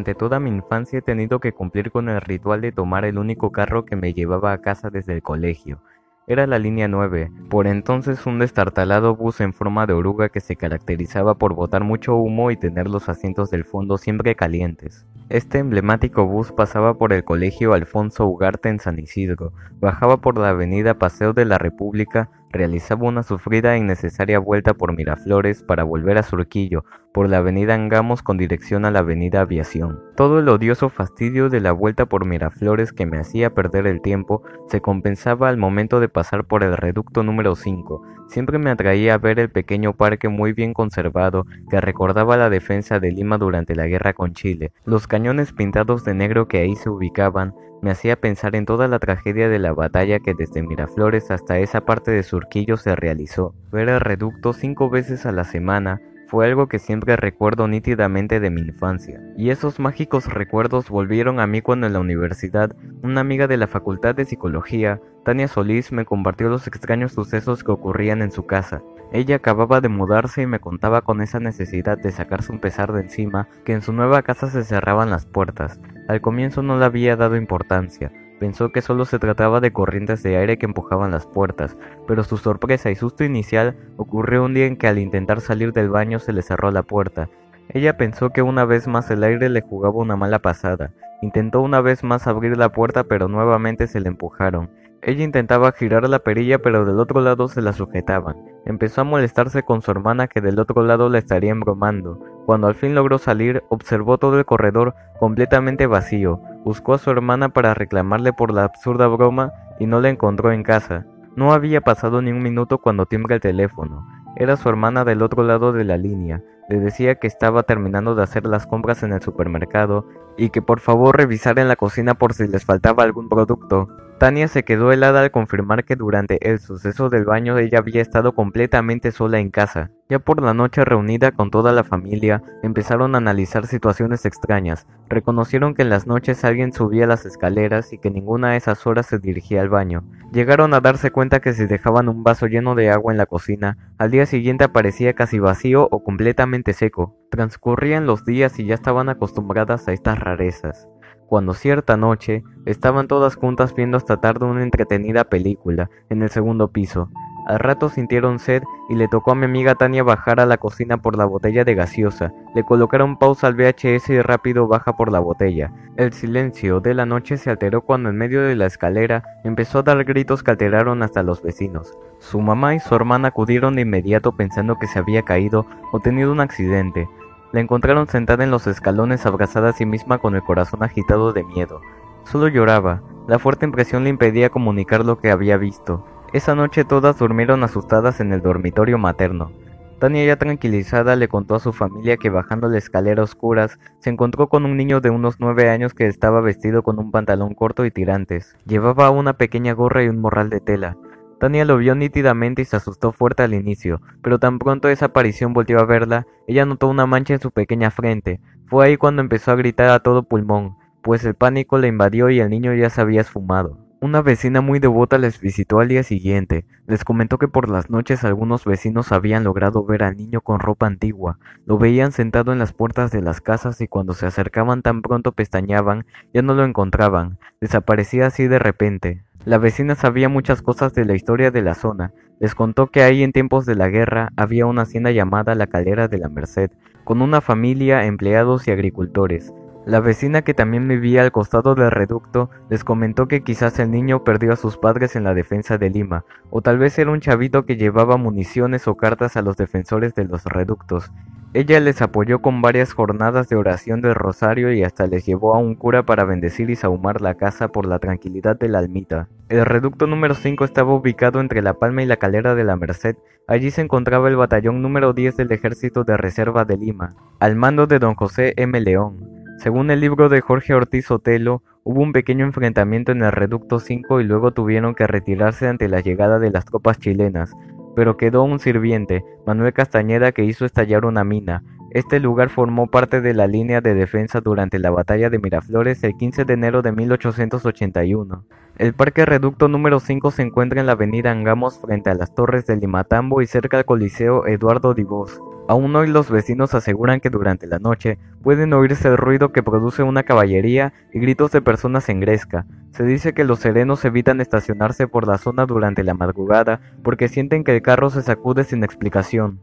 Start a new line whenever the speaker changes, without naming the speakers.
Durante toda mi infancia he tenido que cumplir con el ritual de tomar el único carro que me llevaba a casa desde el colegio. Era la línea 9, por entonces un destartalado bus en forma de oruga que se caracterizaba por botar mucho humo y tener los asientos del fondo siempre calientes. Este emblemático bus pasaba por el colegio Alfonso Ugarte en San Isidro, bajaba por la avenida Paseo de la República, realizaba una sufrida e innecesaria vuelta por Miraflores para volver a Surquillo, por la avenida Angamos con dirección a la avenida Aviación. Todo el odioso fastidio de la vuelta por Miraflores que me hacía perder el tiempo se compensaba al momento de pasar por el reducto número 5. Siempre me atraía ver el pequeño parque muy bien conservado que recordaba la defensa de Lima durante la guerra con Chile. Los cañones pintados de negro que ahí se ubicaban me hacía pensar en toda la tragedia de la batalla que desde Miraflores hasta esa parte de Surquillo se realizó. Ver reducto cinco veces a la semana fue algo que siempre recuerdo nítidamente de mi infancia. Y esos mágicos recuerdos volvieron a mí cuando en la universidad una amiga de la Facultad de Psicología, Tania Solís, me compartió los extraños sucesos que ocurrían en su casa. Ella acababa de mudarse y me contaba con esa necesidad de sacarse un pesar de encima que en su nueva casa se cerraban las puertas. Al comienzo no le había dado importancia, Pensó que solo se trataba de corrientes de aire que empujaban las puertas, pero su sorpresa y susto inicial ocurrió un día en que al intentar salir del baño se le cerró la puerta. Ella pensó que una vez más el aire le jugaba una mala pasada. Intentó una vez más abrir la puerta pero nuevamente se le empujaron. Ella intentaba girar la perilla pero del otro lado se la sujetaban. Empezó a molestarse con su hermana que del otro lado la estaría embromando. Cuando al fin logró salir, observó todo el corredor completamente vacío. Buscó a su hermana para reclamarle por la absurda broma y no la encontró en casa. No había pasado ni un minuto cuando timbra el teléfono. Era su hermana del otro lado de la línea. Le decía que estaba terminando de hacer las compras en el supermercado y que por favor revisara en la cocina por si les faltaba algún producto. Tania se quedó helada al confirmar que durante el suceso del baño ella había estado completamente sola en casa. Ya por la noche reunida con toda la familia, empezaron a analizar situaciones extrañas. Reconocieron que en las noches alguien subía las escaleras y que ninguna de esas horas se dirigía al baño. Llegaron a darse cuenta que si dejaban un vaso lleno de agua en la cocina, al día siguiente aparecía casi vacío o completamente seco. Transcurrían los días y ya estaban acostumbradas a estas rarezas cuando cierta noche estaban todas juntas viendo hasta tarde una entretenida película en el segundo piso. Al rato sintieron sed y le tocó a mi amiga Tania bajar a la cocina por la botella de gaseosa. Le colocaron pausa al VHS y rápido baja por la botella. El silencio de la noche se alteró cuando en medio de la escalera empezó a dar gritos que alteraron hasta los vecinos. Su mamá y su hermana acudieron de inmediato pensando que se había caído o tenido un accidente. La encontraron sentada en los escalones abrazada a sí misma con el corazón agitado de miedo. Solo lloraba. La fuerte impresión le impedía comunicar lo que había visto. Esa noche todas durmieron asustadas en el dormitorio materno. Tania ya tranquilizada le contó a su familia que bajando la escalera oscuras se encontró con un niño de unos nueve años que estaba vestido con un pantalón corto y tirantes. Llevaba una pequeña gorra y un morral de tela. Tania lo vio nítidamente y se asustó fuerte al inicio, pero tan pronto esa aparición volvió a verla, ella notó una mancha en su pequeña frente. Fue ahí cuando empezó a gritar a todo pulmón, pues el pánico le invadió y el niño ya se había esfumado. Una vecina muy devota les visitó al día siguiente. Les comentó que por las noches algunos vecinos habían logrado ver al niño con ropa antigua. Lo veían sentado en las puertas de las casas y cuando se acercaban tan pronto pestañaban, ya no lo encontraban. Desaparecía así de repente. La vecina sabía muchas cosas de la historia de la zona. Les contó que ahí en tiempos de la guerra había una hacienda llamada la Calera de la Merced, con una familia, empleados y agricultores. La vecina que también vivía al costado del reducto les comentó que quizás el niño perdió a sus padres en la defensa de Lima, o tal vez era un chavito que llevaba municiones o cartas a los defensores de los reductos. Ella les apoyó con varias jornadas de oración del rosario y hasta les llevó a un cura para bendecir y sahumar la casa por la tranquilidad de la almita. El reducto número 5 estaba ubicado entre La Palma y la Calera de la Merced. Allí se encontraba el batallón número 10 del Ejército de Reserva de Lima, al mando de don José M. León. Según el libro de Jorge Ortiz Otelo, hubo un pequeño enfrentamiento en el Reducto 5 y luego tuvieron que retirarse ante la llegada de las tropas chilenas, pero quedó un sirviente, Manuel Castañeda, que hizo estallar una mina. Este lugar formó parte de la línea de defensa durante la batalla de Miraflores el 15 de enero de 1881. El Parque Reducto número 5 se encuentra en la avenida Angamos frente a las torres de Limatambo y cerca al Coliseo Eduardo Divos. Aún hoy los vecinos aseguran que durante la noche pueden oírse el ruido que produce una caballería y gritos de personas en gresca. Se dice que los serenos evitan estacionarse por la zona durante la madrugada porque sienten que el carro se sacude sin explicación.